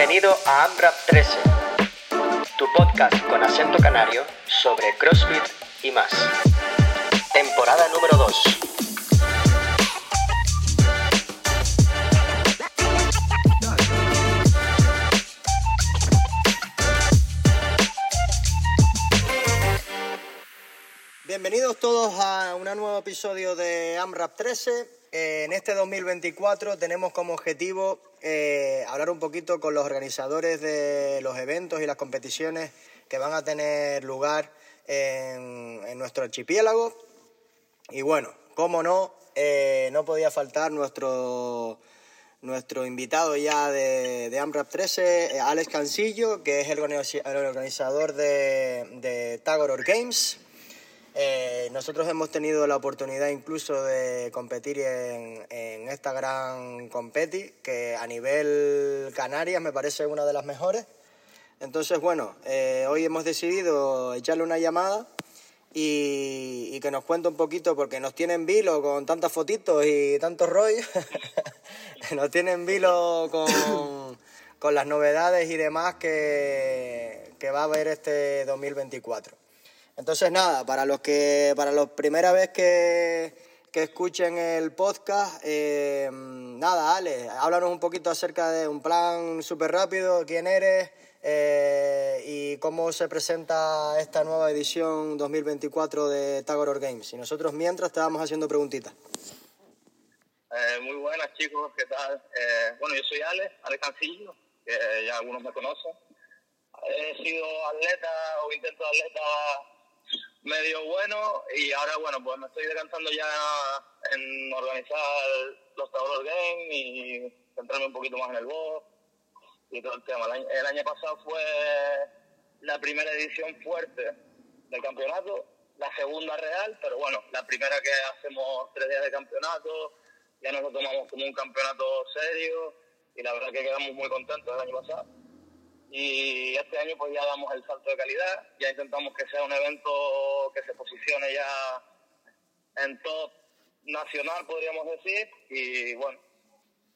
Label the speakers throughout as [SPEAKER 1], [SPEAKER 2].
[SPEAKER 1] Bienvenido a AMRAP 13, tu podcast con acento canario sobre CrossFit y más. Temporada número 2. Bienvenidos todos a un nuevo episodio de AMRAP 13. Eh, en este 2024 tenemos como objetivo eh, hablar un poquito con los organizadores de los eventos y las competiciones que van a tener lugar en, nuestro archipiélago. Y bueno, cómo no, eh, no podía faltar nuestro, nuestro invitado ya de, AMRAP 13, eh, Alex Cancillo, que es el organizador de, de Tagoror Games. Eh, nosotros hemos tenido la oportunidad incluso de competir en, en esta gran competi, que a nivel Canarias me parece una de las mejores. Entonces, bueno, eh, hoy hemos decidido echarle una llamada y, y que nos cuente un poquito, porque nos tienen vilo con tantas fotitos y tantos rollos, nos tienen vilo con, con las novedades y demás que, que va a haber este 2024. Entonces, nada, para los que, para la primera vez que, que escuchen el podcast, eh, nada, Ale, háblanos un poquito acerca de un plan súper rápido, quién eres eh, y cómo se presenta esta nueva edición 2024 de Tagoror Games. Y nosotros mientras te vamos haciendo preguntitas.
[SPEAKER 2] Eh, muy buenas chicos, ¿qué tal? Bueno, yo soy Ale, Ale Cancillo, que ya algunos me conocen. He sido atleta o intento atleta medio bueno y ahora, bueno, pues me estoy decantando ya en organizar los Taurus Games y centrarme un poquito más en el box y todo el tema. El año, el año pasado fue la primera edición fuerte del campeonato, la segunda real, pero bueno, la primera que hacemos tres días de campeonato, ya nos lo tomamos como un campeonato serio y la verdad que quedamos muy contentos el año pasado. Y este año pues ya damos el salto de calidad, ya intentamos que sea un evento que se posicione ya en top nacional, podríamos decir, y bueno,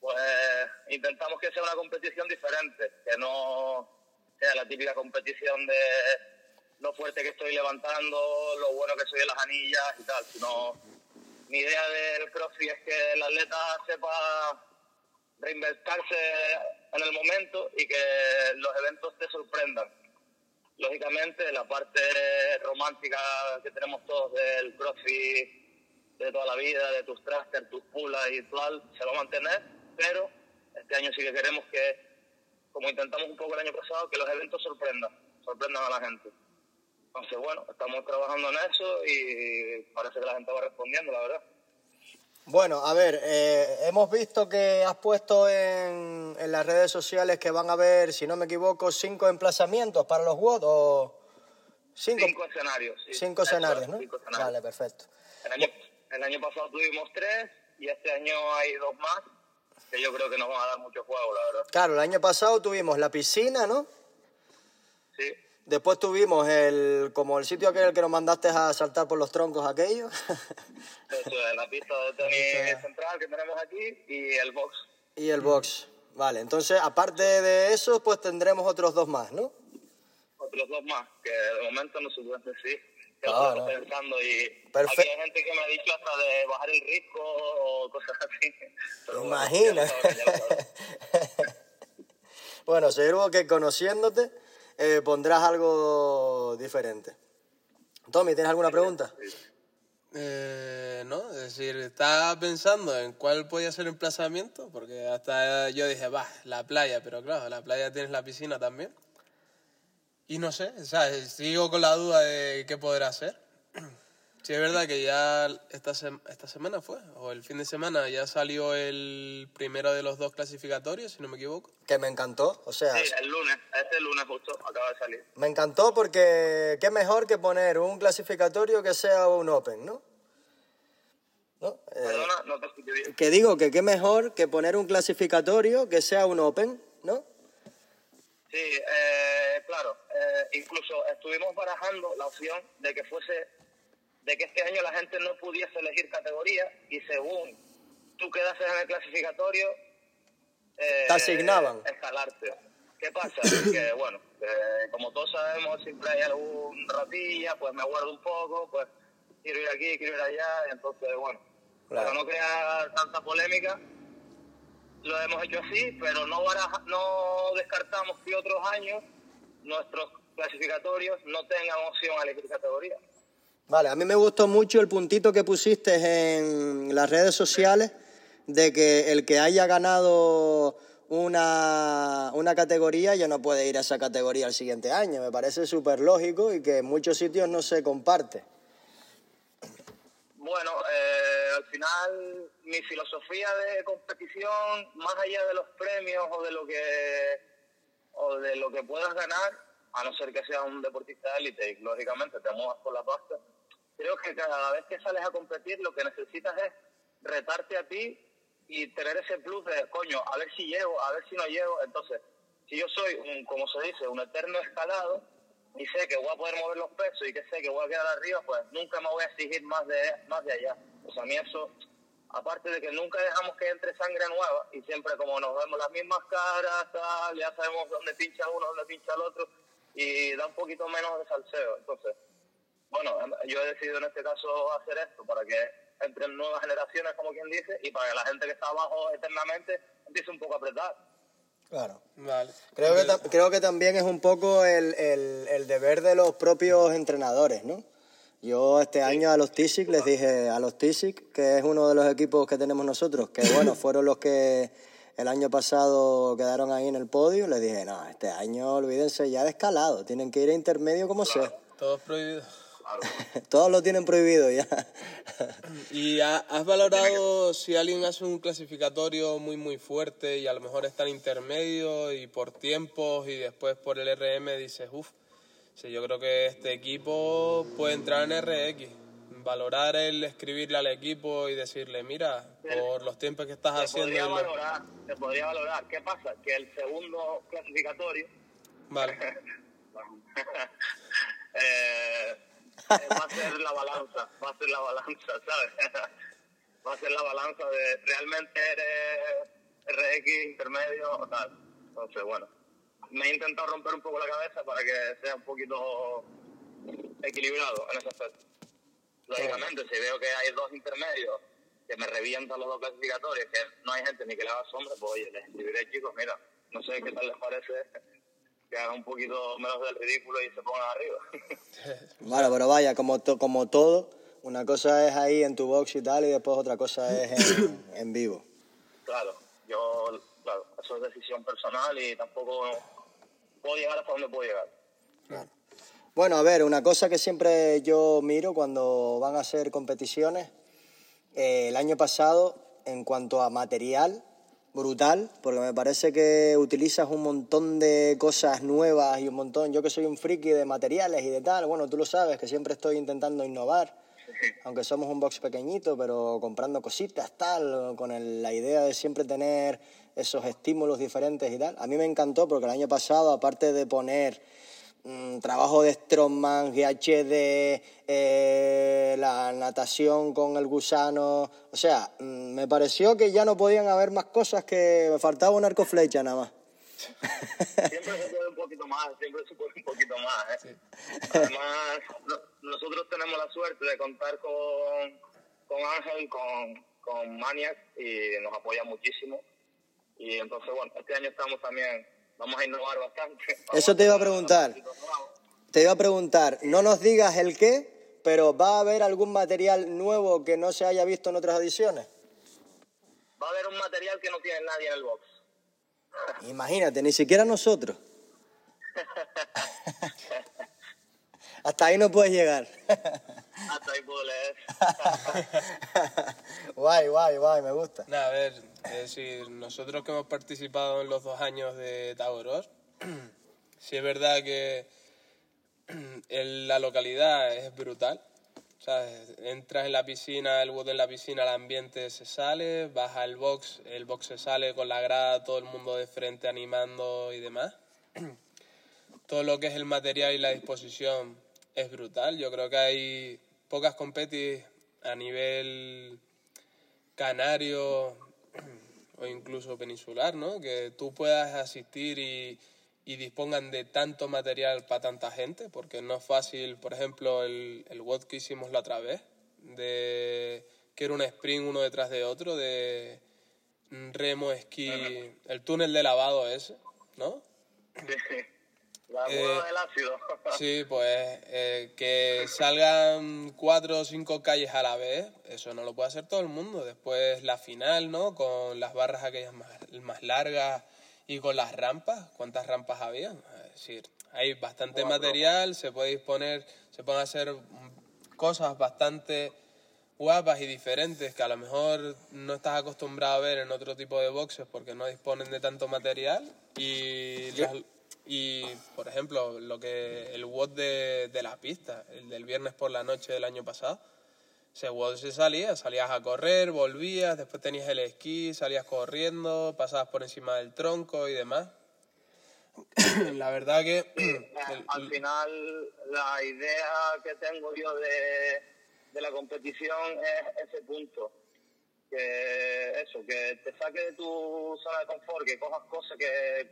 [SPEAKER 2] pues intentamos que sea una competición diferente, que no sea la típica competición de lo fuerte que estoy levantando, lo bueno que soy en las anillas y tal, sino mi idea del CrossFit es que el atleta sepa reinventarse en el momento y que los eventos te sorprendan. Lógicamente, la parte romántica que tenemos todos del CrossFit de toda la vida, de tus thrusters, tus pulas y tal, se va a mantener, pero este año sí que queremos que, como intentamos un poco el año pasado, que los eventos sorprendan, sorprendan a la gente. Entonces, bueno, estamos trabajando en eso y parece que la gente va respondiendo, la verdad.
[SPEAKER 1] Bueno, a ver, eh, hemos visto que has puesto en, en, las redes sociales que van a haber, si no me equivoco, cinco emplazamientos para los WOD o
[SPEAKER 2] cinco, cinco escenarios. Sí.
[SPEAKER 1] Cinco escenarios, ¿no?
[SPEAKER 2] Cinco escenarios.
[SPEAKER 1] Vale, perfecto.
[SPEAKER 2] El año, el año pasado tuvimos tres y este año hay dos más que yo creo que nos van a dar mucho juego, la verdad.
[SPEAKER 1] Claro, el año pasado tuvimos la piscina, ¿no?
[SPEAKER 2] Sí.
[SPEAKER 1] Después tuvimos el como el sitio aquel que nos mandaste a saltar por los troncos aquellos.
[SPEAKER 2] Eso es, la pista de tenis central que tenemos aquí y el box.
[SPEAKER 1] Y el box. Vale, entonces aparte de eso, pues tendremos otros dos más, ¿no?
[SPEAKER 2] Otros dos más, que de momento no se pueden decir. Lo estamos pensando y
[SPEAKER 1] Perfecto.
[SPEAKER 2] aquí hay gente que me ha dicho hasta de bajar el riesgo o cosas así. Pero bueno,
[SPEAKER 1] Imagina.
[SPEAKER 2] sabrán.
[SPEAKER 1] bueno, seguro que conociéndote eh, pondrás algo diferente. Tommy, ¿tienes alguna pregunta?
[SPEAKER 3] Eh, no, es decir, estaba pensando en cuál podía ser el emplazamiento, porque hasta yo dije, va, la playa, pero claro, la playa tienes la piscina también. Y no sé, o sea, sigo con la duda de qué poder hacer. Sí, es verdad que ya esta, sem- esta semana fue, o el fin de semana, ya salió el primero de los dos clasificatorios, si no me equivoco.
[SPEAKER 1] Que me encantó, o sea,
[SPEAKER 2] Sí, el lunes, este lunes justo acaba de salir.
[SPEAKER 1] me encantó porque qué mejor que poner un clasificatorio que sea un Open, ¿no? ¿No? Eh,
[SPEAKER 2] Perdona, no te escuché bien.
[SPEAKER 1] que digo que qué mejor que poner un clasificatorio que sea un Open, ¿no?
[SPEAKER 2] Sí, eh, claro, eh, incluso estuvimos barajando la opción de que fuese, de que este año la gente no pudiese elegir categoría y según tú quedases en el clasificatorio, eh,
[SPEAKER 1] Te asignaban.
[SPEAKER 2] escalarte. ¿Qué pasa? que, bueno, como todos sabemos, siempre hay algún ratilla, pues me aguardo un poco, pues quiero ir aquí, quiero ir allá, entonces, bueno, para no crear tanta polémica, lo hemos hecho así, pero no, no descartamos que otros años nuestros clasificatorios no tengan opción a elegir categoría.
[SPEAKER 1] Vale, a mí me gustó mucho el puntito que pusiste en las redes sociales de que el que haya ganado una, una categoría ya no puede ir a esa categoría el siguiente año. Me parece súper lógico y que en muchos sitios no se comparte.
[SPEAKER 2] Bueno, eh, al final mi filosofía de competición, más allá de los premios o de lo que o de lo que puedas ganar, a no ser que seas un deportista de élite y lógicamente te muevas por la pasta, creo que cada vez que sales a competir lo que necesitas es retarte a ti y tener ese plus de, coño, a ver si llego, a ver si no llego. Entonces, si yo soy, un, como se dice, un eterno escalado y sé que voy a poder mover los pesos y que sé que voy a quedar arriba, pues nunca me voy a exigir más de, más de allá. Sea, a mí eso, aparte de que nunca dejamos que entre sangre nueva y siempre como nos vemos las mismas caras, tal, ya sabemos dónde pincha uno, dónde pincha el otro y da un poquito menos de salseo. Entonces, bueno, yo he decidido en este caso hacer esto para que entre nuevas generaciones, como quien dice, y para que la gente que está abajo eternamente empiece un poco a apretar.
[SPEAKER 1] Claro. Vale. Creo, que, creo que también es un poco el, el, deber de los propios entrenadores, ¿no? Yo este año a los TISIC les dije, a los TISIC, que es uno de los equipos que tenemos nosotros, que bueno, fueron los que el año pasado quedaron ahí en el podio, les dije, no, este año olvídense ya de escalado, tienen que ir a intermedio como sea.
[SPEAKER 3] Todos prohibidos.
[SPEAKER 1] Todos lo tienen prohibido ya.
[SPEAKER 3] ¿Y has valorado si alguien hace un clasificatorio muy muy fuerte y a lo mejor está en intermedio y por tiempos y después por el RM dices, uff, yo creo que este equipo puede entrar en RX? Valorar el escribirle al equipo y decirle, mira, por los tiempos que estás haciendo...
[SPEAKER 2] Podría valorar, se podría valorar. ¿Qué pasa? Que el segundo clasificatorio...
[SPEAKER 3] Vale.
[SPEAKER 2] eh, va a ser la balanza, va a ser la balanza, ¿sabes? va a ser la balanza de realmente eres RX intermedio o tal. Entonces, bueno, me he intentado romper un poco la cabeza para que sea un poquito equilibrado en ese aspecto. Lógicamente, si veo que hay dos intermedios que me revientan los dos clasificatorios, que no hay gente ni que le haga sombra, pues oye, les escribiré, chicos, mira, no sé qué tal les parece que haga un poquito menos del ridículo y se pongan arriba.
[SPEAKER 1] bueno, pero vaya, como, como todo, una cosa es ahí en tu box y tal, y después otra cosa es en, vivo.
[SPEAKER 2] Claro, yo, claro, eso es decisión personal y tampoco puedo llegar hasta donde puedo llegar.
[SPEAKER 1] Bueno, a ver, una cosa que siempre yo miro cuando van a hacer competiciones, eh, el año pasado, en cuanto a material, brutal, porque me parece que utilizas un montón de cosas nuevas y un montón, yo que soy un friki de materiales y de tal, bueno, tú lo sabes, que siempre estoy intentando innovar, aunque somos un box pequeñito, pero comprando cositas, tal, con la idea de siempre tener esos estímulos diferentes y tal. A mí me encantó porque el año pasado, aparte de poner Mm, trabajo de Strongman, GHD, eh, la natación con el gusano. O sea, mm, me pareció que ya no podían haber más cosas que me faltaba un arco flecha nada más.
[SPEAKER 2] Siempre se puede un poquito más, siempre se puede un poquito más. ¿eh? Además, nosotros tenemos la suerte de contar con, con Ángel, con, con Maniac y nos apoya muchísimo. Y entonces, bueno, este año estamos también vamos a innovar bastante.
[SPEAKER 1] Eso te iba a preguntar. Te iba a preguntar, no nos digas el qué, pero ¿va a haber algún material nuevo que no se haya visto en otras ediciones?
[SPEAKER 2] Va a haber un material que no tiene nadie en el box.
[SPEAKER 1] Imagínate, ni siquiera nosotros. Hasta ahí no puedes llegar.
[SPEAKER 2] Hasta ahí puedo leer.
[SPEAKER 1] guay, guay, guay, me gusta.
[SPEAKER 3] a ver, es decir, nosotros que hemos participado en los dos años de Tagoros, sí es verdad que la localidad es brutal. O sea, entras en la piscina, el bote en la piscina, el ambiente se sale, vas al box, el box se sale con la grada, todo el mundo de frente animando y demás. Todo lo que es el material y la disposición es brutal. Yo creo que hay pocas competis a nivel canario o incluso peninsular, ¿no? Que tú puedas asistir y, y dispongan de tanto material para tanta gente, porque no es fácil, por ejemplo, el, el WOD que hicimos la otra vez, de que era un sprint uno detrás de otro, de remo, esquí, el túnel de lavado ese, ¿no?
[SPEAKER 2] Sí, la
[SPEAKER 3] Eh,
[SPEAKER 2] del ácido.
[SPEAKER 3] Sí, pues eh, que salgan cuatro o cinco calles a la vez, eso no lo puede hacer todo el mundo. Después la final, ¿no? Con las barras aquellas más, más largas y con las rampas. ¿Cuántas rampas había? Es decir, hay bastante material, se puede disponer, se pueden hacer cosas bastante guapas y diferentes que a lo mejor no estás acostumbrado a ver en otro tipo de boxes porque no disponen de tanto material y las- y por ejemplo lo que el WOD de, de la pista el del viernes por la noche del año pasado ese WOD se salía salías a correr volvías después tenías el esquí salías corriendo pasabas por encima del tronco y demás la verdad que el-
[SPEAKER 2] Al final, la idea que tengo yo de, de la competición es ese punto. Que eso, que te saque de tu zona de confort, que cojas cosas, que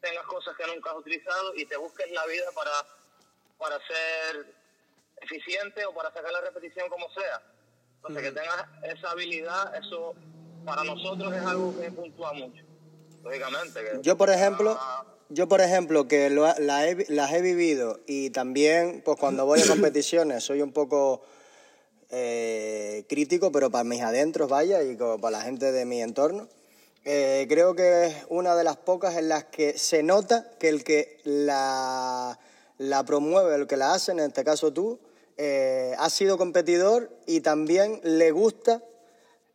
[SPEAKER 2] tengas cosas que nunca has utilizado y te busques la vida para, para ser eficiente o para sacar la repetición como sea. Entonces, que tengas esa habilidad, eso para nosotros es algo que puntúa mucho. Lógicamente. Que
[SPEAKER 1] Yo, por ejemplo, yo, por ejemplo, que lo la he- las he vivido y también, pues cuando voy a competiciones, soy un poco eh, crítico, pero para mis adentros, vaya, y como para la gente de mi entorno. Eh, creo que es una de las pocas en las que se nota que el que la, promueve, el que la hace, en este caso tú, eh, ha sido competidor y también le gusta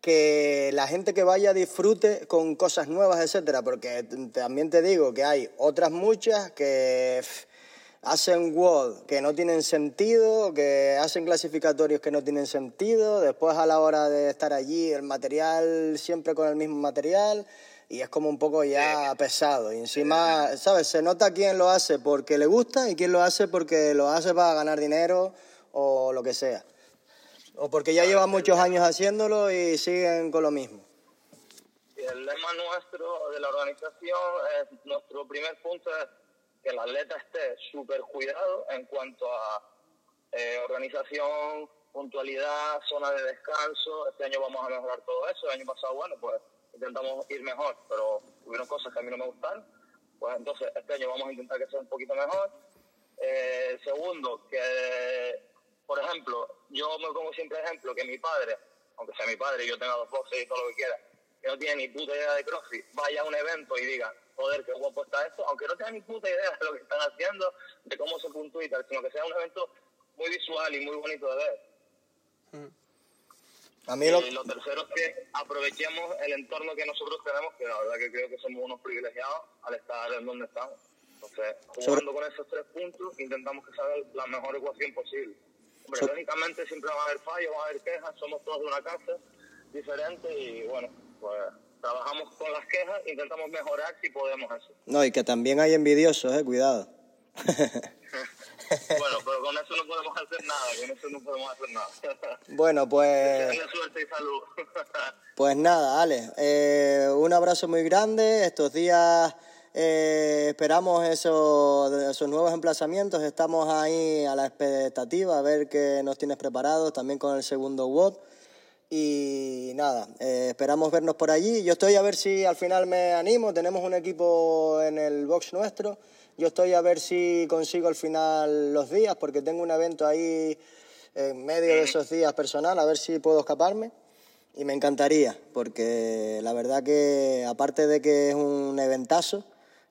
[SPEAKER 1] que la gente que vaya disfrute con cosas nuevas, etcétera, porque también te digo que hay otras muchas que hacen WOD que no tienen sentido, que hacen clasificatorios que no tienen sentido, después a la hora de estar allí el material siempre con el mismo material y es como un poco ya pesado y encima, ¿sabes? Se nota quién lo hace porque le gusta y quién lo hace porque lo hace para ganar dinero o lo que sea. O porque ya llevan muchos años haciéndolo y siguen con lo mismo.
[SPEAKER 2] El lema nuestro de la organización, es, nuestro primer punto es que el atleta esté súper cuidado en cuanto a eh, organización, puntualidad, zona de descanso. Este año vamos a mejorar todo eso. El año pasado, bueno, pues intentamos ir mejor, pero hubieron cosas que a mí no me gustaron. Pues entonces este año vamos a intentar que sea un poquito mejor. Eh, segundo, que, por ejemplo, yo me pongo siempre ejemplo que mi padre, aunque sea mi padre yo tenga dos boxes y todo lo que quiera, que no tiene ni puta idea de CrossFit, vaya a un evento y diga, joder, qué guapo está esto, aunque no tenga ni puta idea de lo que están haciendo, de cómo se puntúa y tal, sino que sea un evento muy visual y muy bonito de ver.
[SPEAKER 1] A mí lo,
[SPEAKER 2] Y lo tercero es que aprovechemos el entorno que nosotros tenemos, que la verdad que creo que somos unos privilegiados al estar en donde estamos. Entonces, jugando con esos tres puntos, intentamos que salga la mejor ecuación posible. Hombre,
[SPEAKER 1] So-
[SPEAKER 2] lógicamente siempre van a haber fallos, van a haber quejas, somos todos de una casa diferente y bueno, pues trabajamos con las quejas, intentamos mejorar si podemos eso.
[SPEAKER 1] no, y que también hay envidiosos, eh, cuidado.
[SPEAKER 2] Bueno, pero con eso no podemos hacer nada, con eso no podemos hacer nada.
[SPEAKER 1] bueno, pues,
[SPEAKER 2] suerte y salud.
[SPEAKER 1] pues nada, Ale, eh, un abrazo muy grande. Estos días eh, esperamos esos, esos nuevos emplazamientos. Estamos ahí a la expectativa, a ver qué nos tienes preparados, también con el segundo WOD. Y nada, eh, esperamos vernos por allí. Yo estoy a ver si al final me animo. Tenemos un equipo en el box nuestro. Yo estoy a ver si consigo al final los días, porque tengo un evento ahí en medio de esos días personal, a ver si puedo escaparme. Y me encantaría, porque la verdad que aparte de que es un eventazo,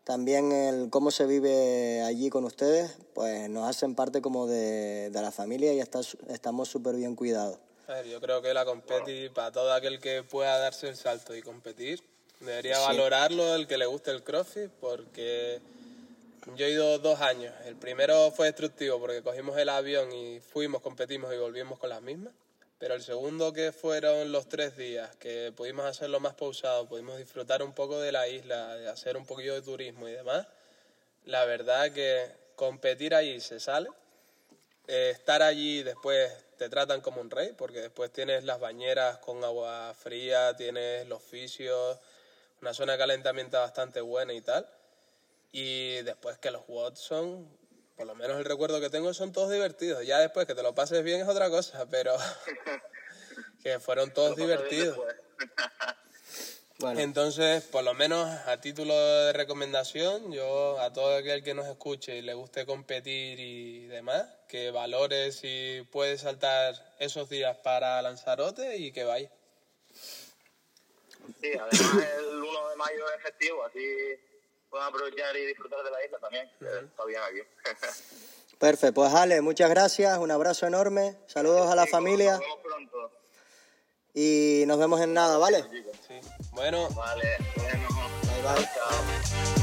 [SPEAKER 1] también el cómo se vive allí con ustedes, pues nos hacen parte como de, de la familia y está- estamos súper bien cuidados.
[SPEAKER 3] A ver, yo creo que la competi, para todo aquel que pueda darse el salto y competir, debería
[SPEAKER 1] Sí.
[SPEAKER 3] valorarlo el que le guste el CrossFit, porque yo he ido dos años. El primero fue destructivo porque cogimos el avión y fuimos, competimos y volvimos con las mismas. Pero el segundo que fueron los tres días, que pudimos hacerlo más pausado, pudimos disfrutar un poco de la isla, de hacer un poquillo de turismo y demás, la verdad que competir allí se sale eh, estar allí después te tratan como un rey, porque después tienes las bañeras con agua fría, tienes los fisios, una zona de calentamiento bastante buena y tal. Y después que los WOD son, por lo menos el recuerdo que tengo, son todos divertidos. Ya después que te lo pases bien es otra cosa, pero que fueron todos divertidos.
[SPEAKER 1] Bueno,
[SPEAKER 3] Entonces, por lo menos a título de recomendación, yo a todo aquel que nos escuche y le guste competir y demás, que valore si puede saltar esos días para Lanzarote y que vaya.
[SPEAKER 2] Sí, además el 1 de mayo es festivo, así pueden aprovechar y disfrutar de la isla también, que está bien aquí.
[SPEAKER 1] perfecto. Pues Ale, muchas gracias, un abrazo enorme, saludos a la
[SPEAKER 2] Chicos,
[SPEAKER 1] familia
[SPEAKER 2] Nos vemos pronto.
[SPEAKER 1] y nos vemos en nada, ¿vale?
[SPEAKER 3] Bueno,
[SPEAKER 2] Vale, bueno.
[SPEAKER 1] Bye, bye.
[SPEAKER 2] Chao.